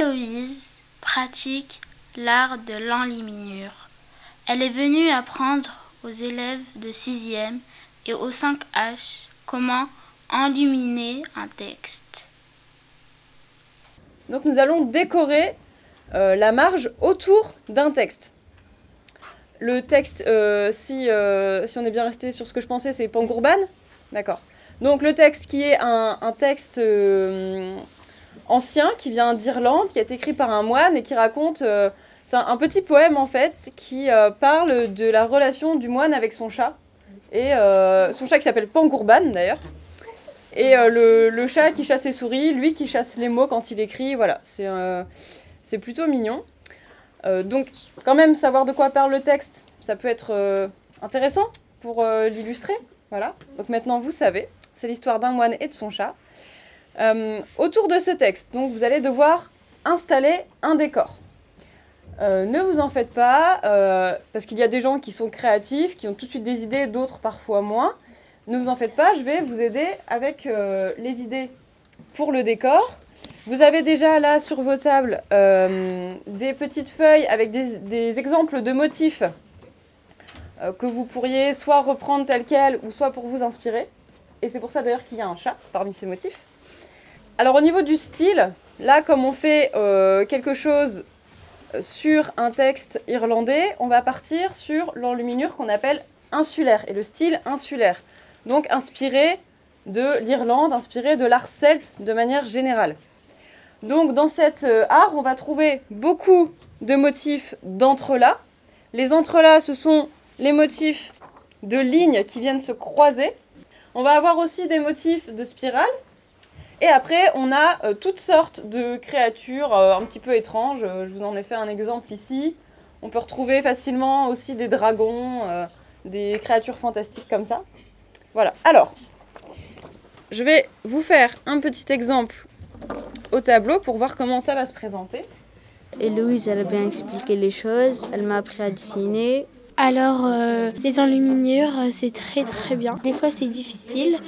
Héloïse pratique l'art de l'enluminure. Elle est venue apprendre aux élèves de 6e et au 5H comment enluminer un texte. Donc nous allons décorer euh, la marge autour d'un texte. Le texte, euh, si, euh, si on est bien resté sur ce que je pensais, c'est Pangourban. D'accord. Donc le texte qui est un, un texte ancien qui vient d'Irlande, qui été écrit par un moine et qui raconte... c'est un, petit poème en fait qui parle de la relation du moine avec son chat. Et son chat qui s'appelle Pangourban d'ailleurs. Et le, le, chat qui chasse les souris, lui qui chasse les mots quand il écrit, voilà, c'est c'est plutôt mignon. Euh, donc, quand même, savoir de quoi parle le texte, ça peut être euh, intéressant pour euh, l'illustrer. Voilà. Donc maintenant, vous savez, c'est l'histoire d'un moine et de son chat. Autour de ce texte, donc vous allez devoir installer un décor. ne vous en faites pas, parce qu'il y a des gens qui sont créatifs, qui ont tout de suite des idées, d'autres parfois moins. Ne vous en faites pas, je vais vous aider avec les idées pour le décor. Vous avez déjà là sur vos tables euh, des petites feuilles avec des, exemples de motifs euh, que vous pourriez soit reprendre tel quel ou soit pour vous inspirer. Et c'est pour ça d'ailleurs qu'il y a un chat parmi ces motifs. Alors au niveau du style, là comme on fait euh, quelque chose sur un texte irlandais, on va partir sur l'enluminure qu'on appelle insulaire et le style insulaire. Donc inspiré de l'Irlande, inspiré de l'art celte de manière générale. Donc dans cet euh, art, on va trouver beaucoup de motifs d'entrelacs. Les entrelacs, ce sont les motifs de lignes qui viennent se croiser. On va avoir aussi des motifs de spirales. Et après, on a euh, toutes sortes de créatures euh, un petit peu étranges. je vous en ai fait un exemple ici. On peut retrouver facilement aussi des dragons, des créatures fantastiques comme ça. Voilà. Alors, je vais vous faire un petit exemple au tableau pour voir comment ça va se présenter. Héloïse, elle a bien expliqué les choses, elle m'a appris à dessiner. Alors, euh, les enluminures, euh, c'est très très bien. Des fois, c'est difficile.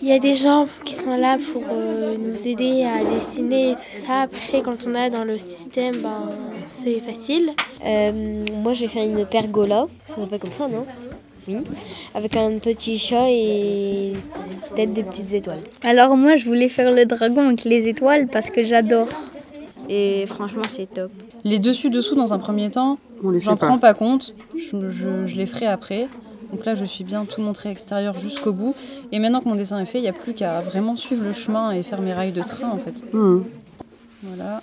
Il y a des gens qui sont là pour euh, nous aider à dessiner et tout ça. Après, quand on est dans le système, ben, c'est facile. moi, je vais faire une pergola. Ça s'appelle comme ça, non? Oui, avec un petit chat et peut-être des petites étoiles. Alors moi, je voulais faire le dragon avec les étoiles parce que j'adore. Et franchement, c'est top. Les dessus-dessous, dans un premier temps, j'en prends pas compte. Je, les ferai après. Donc là, je suis bien tout montré extérieur jusqu'au bout. Et maintenant que mon dessin est fait, il n'y a plus qu'à vraiment suivre le chemin et faire mes rails de train, en fait. Mmh. Voilà.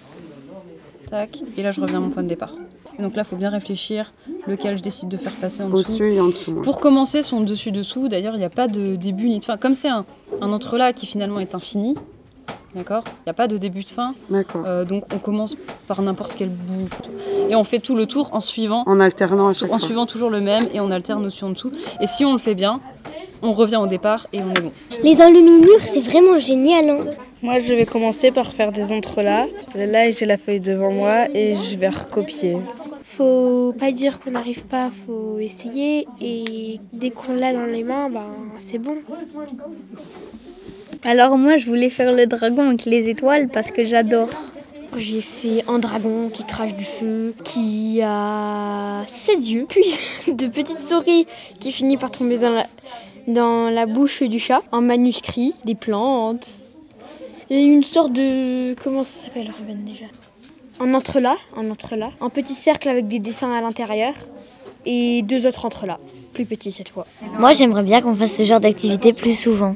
Tac. Et là, je reviens à mon point de départ. Et donc là, il faut bien réfléchir lequel je décide de faire passer en dessous. Au-dessus et en dessous. Pour commencer son dessus-dessous, d'ailleurs, il n'y a pas de début ni de fin. Comme c'est un, un entrelac qui finalement est infini, D'accord Il n'y a pas de début de fin. D'accord. Euh, donc on commence par n'importe quel bout. Et on fait tout le tour en suivant. En alternant à chaque En suivant toujours le même et on alterne aussi en dessous. Et si on le fait bien, on revient au départ et on est bon. Les enluminures, c'est vraiment génial. Hein moi, je vais commencer par faire des entrelacs. Là, j'ai la feuille devant moi et je vais recopier faut pas dire qu'on n'arrive pas, faut essayer et dès qu'on l'a dans les mains, ben, c'est bon. Alors moi je voulais faire le dragon avec les étoiles parce que j'adore. J'ai fait un dragon qui crache du feu, qui a sept yeux, puis de petites souris qui finissent par tomber dans la, dans la bouche du chat, un manuscrit, des plantes, et une sorte de... comment ça s'appelle Ruben déjà? Un entrelac, un entrelac, un petit cercle avec des dessins à l'intérieur et deux autres entrelacs, plus petits cette fois. Moi, j'aimerais bien qu'on fasse ce genre d'activité plus souvent.